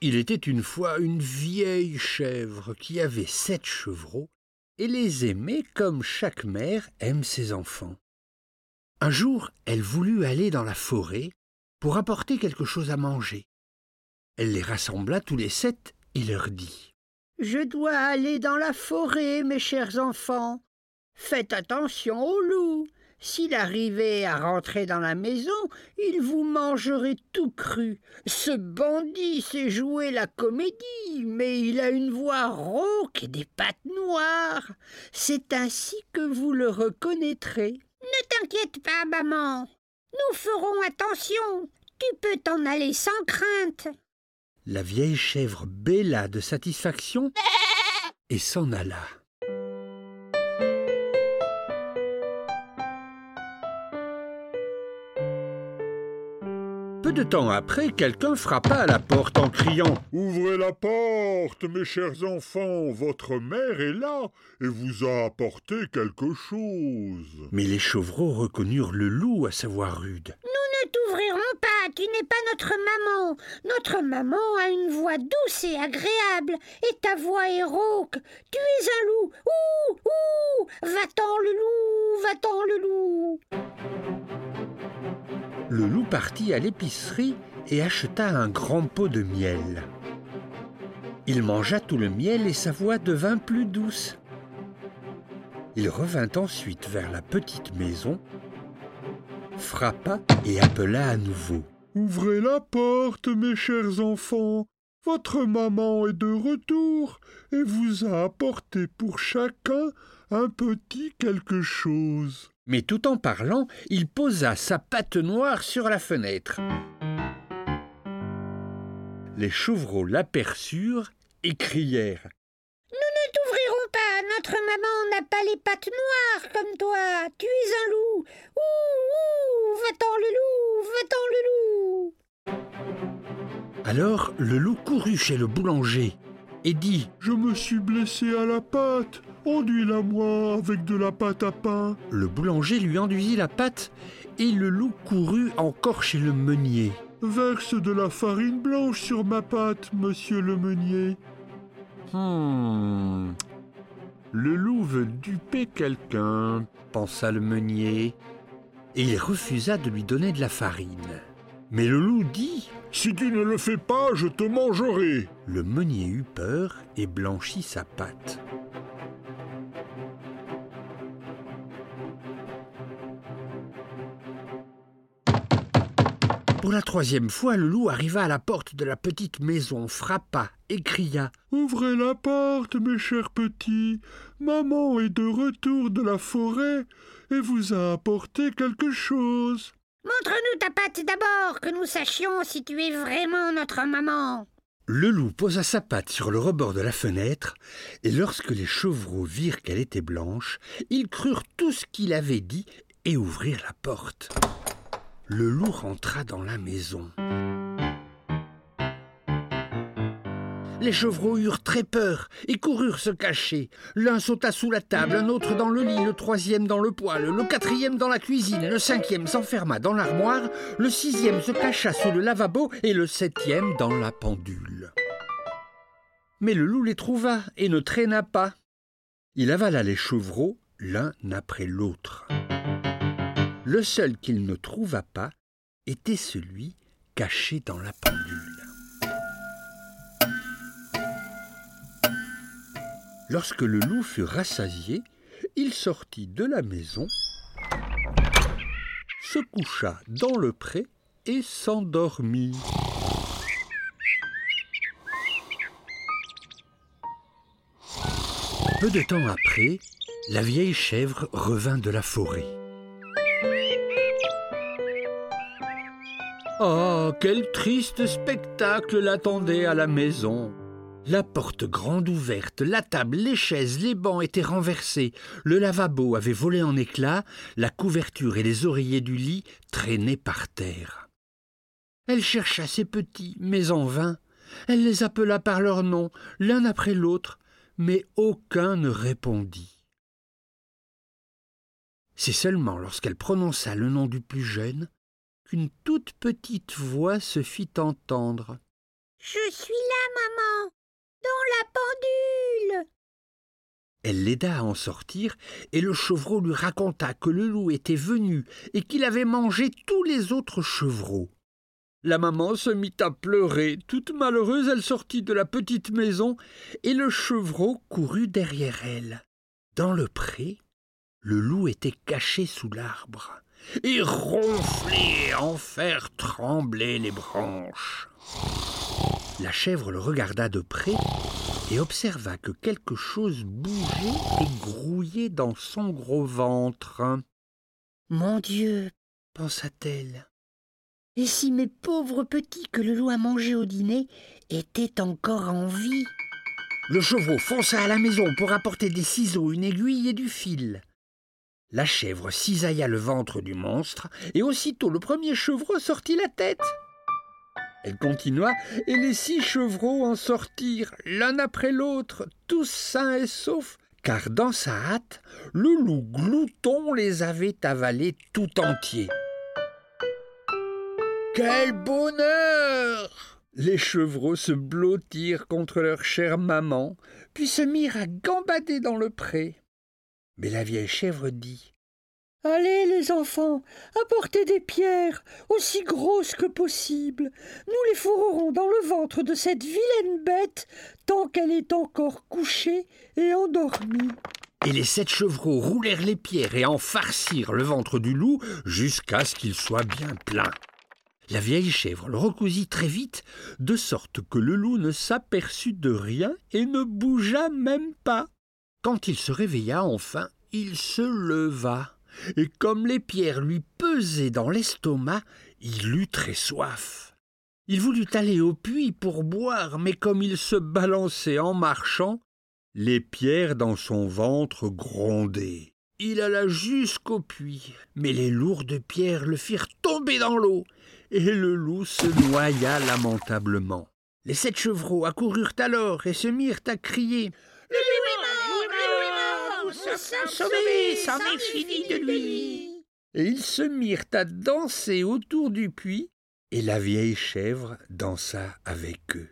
Il était une fois une vieille chèvre qui avait sept chevreaux et les aimait comme chaque mère aime ses enfants. Un jour, elle voulut aller dans la forêt pour apporter quelque chose à manger. Elle les rassembla tous les sept et leur dit Je dois aller dans la forêt, mes chers enfants. Faites attention au loup. S'il arrivait à rentrer dans la maison, il vous mangerait tout cru. Ce bandit sait jouer la comédie, mais il a une voix rauque et des pattes noires. C'est ainsi que vous le reconnaîtrez. Ne t'inquiète pas, maman. Nous ferons attention. Tu peux t'en aller sans crainte. La vieille chèvre bêla de satisfaction et s'en alla. Peu de temps après, quelqu'un frappa à la porte en criant Ouvrez la porte, mes chers enfants, votre mère est là et vous a apporté quelque chose. Mais les chevreaux reconnurent le loup à sa voix rude. Nous ne t'ouvrirons pas, tu n'es pas notre maman. Notre maman a une voix douce et agréable, et ta voix est rauque. Tu es un loup. Ouh, ouh, va-t'en le loup, va-t'en le loup. Le loup partit à l'épicerie et acheta un grand pot de miel. Il mangea tout le miel et sa voix devint plus douce. Il revint ensuite vers la petite maison, frappa et appela à nouveau. Ouvrez la porte, mes chers enfants. Votre maman est de retour et vous a apporté pour chacun un petit quelque chose. Mais tout en parlant, il posa sa patte noire sur la fenêtre. Les chevreaux l'aperçurent et crièrent Nous ne t'ouvrirons pas, notre maman n'a pas les pattes noires comme toi. Tu es un loup. Ouh, ouh, va-t'en le loup, va-t'en le loup. Alors le loup courut chez le boulanger et dit Je me suis blessé à la patte. Enduis-la-moi avec de la pâte à pain. Le boulanger lui enduisit la pâte et le loup courut encore chez le meunier. Verse de la farine blanche sur ma pâte, monsieur le meunier. Hmm. Le loup veut duper quelqu'un, pensa le meunier, et il refusa de lui donner de la farine. Mais le loup dit Si tu ne le fais pas, je te mangerai. Le meunier eut peur et blanchit sa pâte. Pour la troisième fois, le loup arriva à la porte de la petite maison, frappa et cria Ouvrez la porte, mes chers petits. Maman est de retour de la forêt et vous a apporté quelque chose. Montre-nous ta patte d'abord, que nous sachions si tu es vraiment notre maman. Le loup posa sa patte sur le rebord de la fenêtre, et lorsque les chevreaux virent qu'elle était blanche, ils crurent tout ce qu'il avait dit et ouvrirent la porte. Le loup rentra dans la maison. Les chevreaux eurent très peur et coururent se cacher. L'un sauta sous la table, un autre dans le lit, le troisième dans le poêle, le quatrième dans la cuisine, le cinquième s'enferma dans l'armoire, le sixième se cacha sous le lavabo et le septième dans la pendule. Mais le loup les trouva et ne traîna pas. Il avala les chevreaux l'un après l'autre. Le seul qu'il ne trouva pas était celui caché dans la pendule. Lorsque le loup fut rassasié, il sortit de la maison, se coucha dans le pré et s'endormit. Peu de temps après, la vieille chèvre revint de la forêt. Oh, quel triste spectacle l'attendait à la maison. La porte grande ouverte, la table, les chaises, les bancs étaient renversés, le lavabo avait volé en éclats, la couverture et les oreillers du lit traînaient par terre. Elle chercha ses petits, mais en vain. Elle les appela par leur nom, l'un après l'autre, mais aucun ne répondit. C'est seulement lorsqu'elle prononça le nom du plus jeune qu'une toute petite voix se fit entendre. Je suis là, maman, dans la pendule. Elle l'aida à en sortir, et le chevreau lui raconta que le loup était venu et qu'il avait mangé tous les autres chevreaux. La maman se mit à pleurer. Toute malheureuse, elle sortit de la petite maison, et le chevreau courut derrière elle. Dans le pré, le loup était caché sous l'arbre, et ronflait en faire trembler les branches. La chèvre le regarda de près et observa que quelque chose bougeait et grouillait dans son gros ventre. Mon Dieu, pensa-t-elle, et si mes pauvres petits que le loup a mangés au dîner étaient encore en vie? Le chevreau fonça à la maison pour apporter des ciseaux, une aiguille et du fil. La chèvre cisailla le ventre du monstre, et aussitôt le premier chevreau sortit la tête. Elle continua, et les six chevreaux en sortirent, l'un après l'autre, tous sains et saufs, car dans sa hâte, le loup glouton les avait avalés tout entiers. Quel bonheur Les chevreaux se blottirent contre leur chère maman, puis se mirent à gambader dans le pré. Mais la vieille chèvre dit Allez, les enfants, apportez des pierres, aussi grosses que possible. Nous les fourrerons dans le ventre de cette vilaine bête tant qu'elle est encore couchée et endormie. Et les sept chevreaux roulèrent les pierres et en farcirent le ventre du loup jusqu'à ce qu'il soit bien plein. La vieille chèvre le recousit très vite, de sorte que le loup ne s'aperçut de rien et ne bougea même pas. Quand il se réveilla enfin, il se leva et comme les pierres lui pesaient dans l'estomac, il eut très soif. Il voulut aller au puits pour boire, mais comme il se balançait en marchant, les pierres dans son ventre grondaient. Il alla jusqu'au puits, mais les lourdes pierres le firent tomber dans l'eau, et le loup se noya lamentablement. Les sept chevreaux accoururent alors et se mirent à crier Sauvé, c'en est fini de lui. Et ils se mirent à danser autour du puits, et la vieille chèvre dansa avec eux.